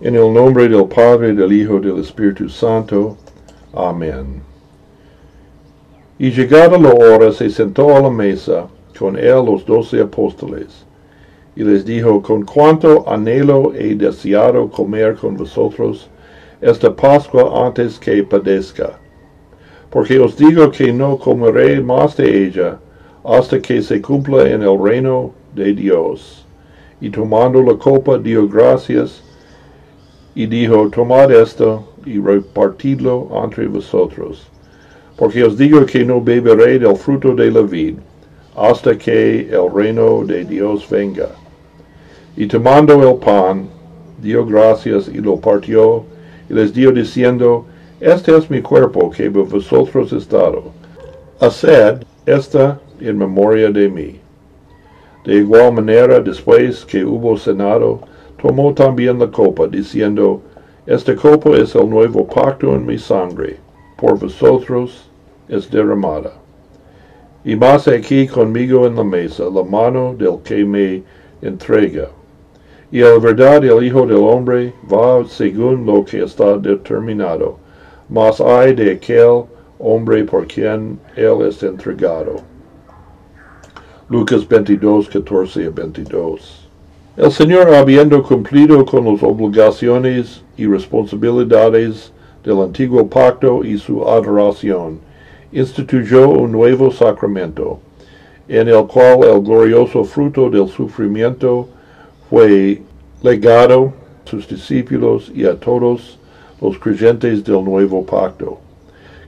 En el nombre del Padre, del Hijo, del Espíritu Santo. Amén. Y llegada la hora se sentó a la mesa con él los doce apóstoles, y les dijo, con cuánto anhelo he deseado comer con vosotros esta Pascua antes que padezca. Porque os digo que no comeré más de ella hasta que se cumpla en el reino de Dios. Y tomando la copa dio gracias y dijo, tomad esto y repartidlo entre vosotros. Porque os digo que no beberé del fruto de la vid hasta que el reino de Dios venga. Y tomando el pan, dio gracias y lo partió y les dio diciendo, Este es mi cuerpo que vosotros es dado. Haced esta en memoria de mí. De igual manera, después que hubo cenado, tomó también la copa, diciendo, Esta copa es el nuevo pacto en mi sangre, por vosotros es derramada. Y más aquí conmigo en la mesa la mano del que me entrega. Y la verdad el Hijo del Hombre va según lo que está determinado, mas hay de aquel hombre por quien él es entregado. Lucas 22, 14 a 22. El Señor, habiendo cumplido con las obligaciones y responsabilidades del antiguo pacto y su adoración, instituyó un nuevo sacramento, en el cual el glorioso fruto del sufrimiento fue legado a sus discípulos y a todos los creyentes del nuevo pacto.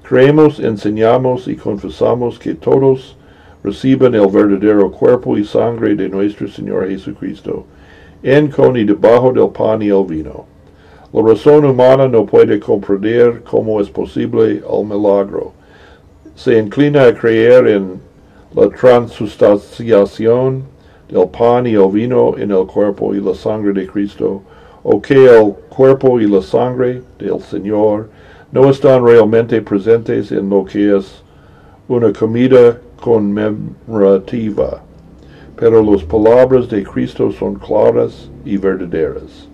Creemos, enseñamos y confesamos que todos reciban el verdadero cuerpo y sangre de nuestro Señor Jesucristo, en con y debajo del pan y el vino. La razón humana no puede comprender cómo es posible el milagro. Se inclina a creer en la transustanciación del pan y el vino en el cuerpo y la sangre de Cristo, o que el cuerpo y la sangre del Señor no están realmente presentes en lo que es una comida conmemorativa, pero las palabras de Cristo son claras y verdaderas.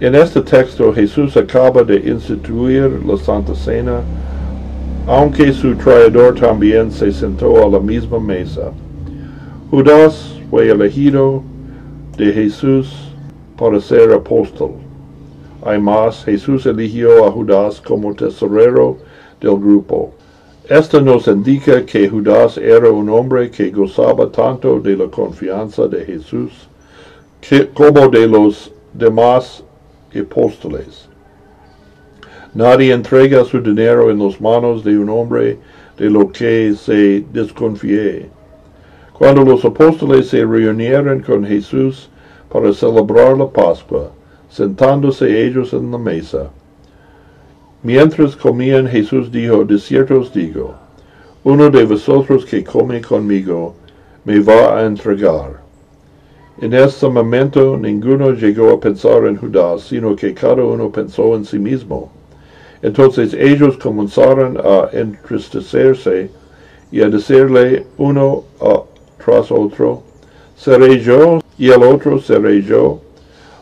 En este texto Jesús acaba de instituir la Santa Cena, aunque su traidor también se sentó a la misma mesa. Judas fue elegido de Jesús para ser apóstol. Además, Jesús eligió a Judas como tesorero del grupo. Esto nos indica que Judas era un hombre que gozaba tanto de la confianza de Jesús como de los demás apóstoles. Nadie entrega su dinero en las manos de un hombre de lo que se desconfíe. Cuando los apóstoles se reunieron con Jesús para celebrar la Pascua, sentándose ellos en la mesa, Mientras comían Jesús dijo, de cierto os digo, uno de vosotros que come conmigo me va a entregar. En este momento ninguno llegó a pensar en Judas, sino que cada uno pensó en sí mismo. Entonces ellos comenzaron a entristecerse y a decirle uno tras otro, ¿seré yo? Y el otro, ¿seré yo?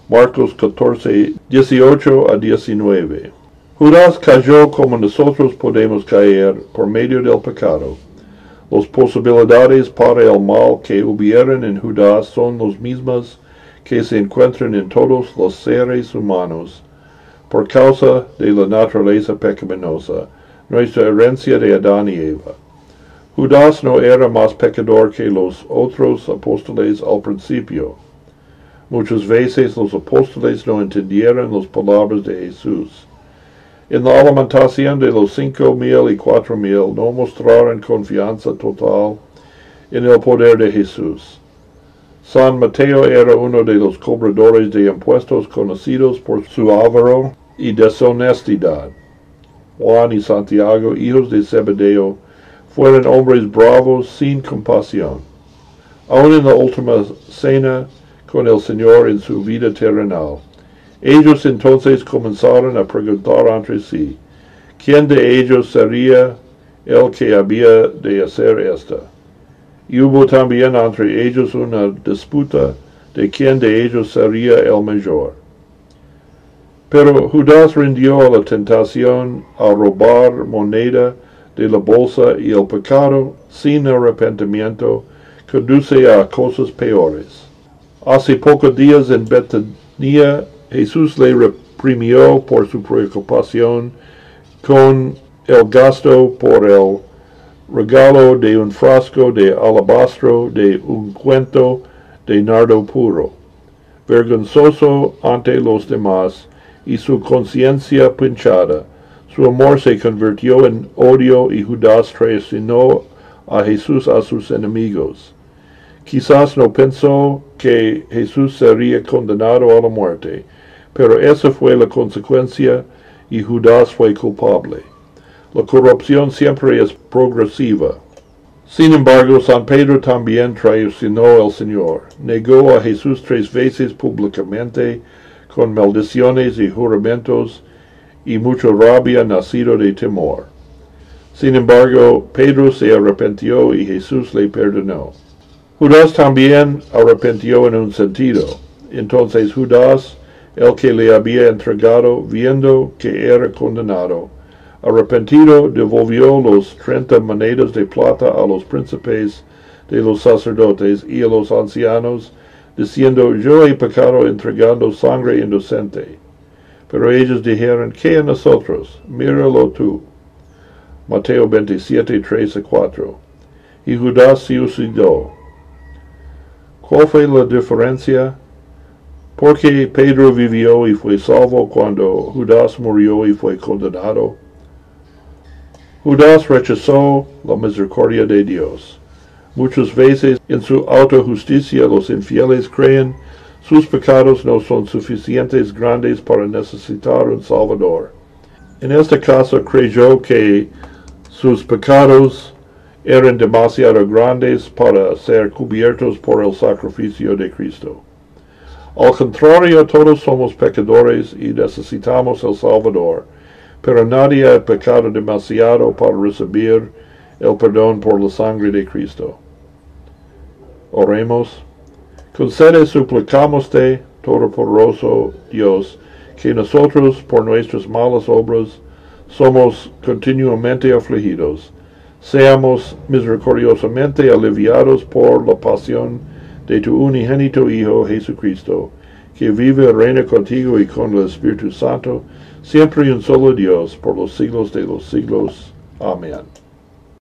Marcos 14, 18 a 19. Judas cayó como nosotros podemos caer por medio del pecado. Las posibilidades para el mal que hubieran en Judas son las mismas que se encuentran en todos los seres humanos por causa de la naturaleza pecaminosa, nuestra herencia de Adán y Eva. Judas no era más pecador que los otros apóstoles al principio. Muchas veces los apóstoles no entendieron las palabras de Jesús. En la alimentación de los cinco mil y cuatro mil no mostraron confianza total en el poder de Jesús. San Mateo era uno de los cobradores de impuestos conocidos por su avaro y deshonestidad. Juan y Santiago, hijos de Zebedeo, fueron hombres bravos sin compasión. Aún en la última cena con el Señor en su vida terrenal, ellos entonces comenzaron a preguntar entre sí, ¿quién de ellos sería el que había de hacer esta? Y hubo también entre ellos una disputa de quién de ellos sería el mayor. Pero Judas rindió a la tentación a robar moneda de la bolsa y el pecado sin arrepentimiento conduce a cosas peores. Hace pocos días en Betania Jesús le reprimió por su preocupación con el gasto por el regalo de un frasco de alabastro de un cuento de nardo puro. Vergonzoso ante los demás y su conciencia pinchada, su amor se convirtió en odio y Judas traicionó a Jesús a sus enemigos. Quizás no pensó que Jesús sería condenado a la muerte, pero esa fue la consecuencia y Judas fue culpable. La corrupción siempre es progresiva. Sin embargo, San Pedro también traicionó al Señor. Negó a Jesús tres veces públicamente con maldiciones y juramentos y mucha rabia nacido de temor. Sin embargo, Pedro se arrepintió y Jesús le perdonó. Judas también arrepintió en un sentido. Entonces Judas, el que le había entregado, viendo que era condenado, arrepentido, devolvió los treinta monedas de plata a los príncipes de los sacerdotes y a los ancianos, diciendo, yo he pecado entregando sangre inocente. Pero ellos dijeron, ¿qué a nosotros? Míralo tú. Mateo 27, 3 a 4. Y Judas se suicidó. ¿Cuál fue la diferencia? Porque Pedro vivió y fue salvo cuando Judas murió y fue condenado. Judas rechazó la misericordia de Dios. Muchas veces en su autojusticia los infieles creen sus pecados no son suficientes grandes para necesitar un Salvador. En este caso creyó que sus pecados eran demasiado grandes para ser cubiertos por el sacrificio de Cristo. Al contrario, todos somos pecadores y necesitamos el Salvador, pero nadie ha pecado demasiado para recibir el perdón por la sangre de Cristo. Oremos. Concede suplicámoste, Todopoderoso Dios, que nosotros por nuestras malas obras somos continuamente afligidos, seamos misericordiosamente aliviados por la pasión de tu unigénito Hijo Jesucristo, que vive y reina contigo y con el Espíritu Santo, siempre y un solo Dios, por los siglos de los siglos. Amén.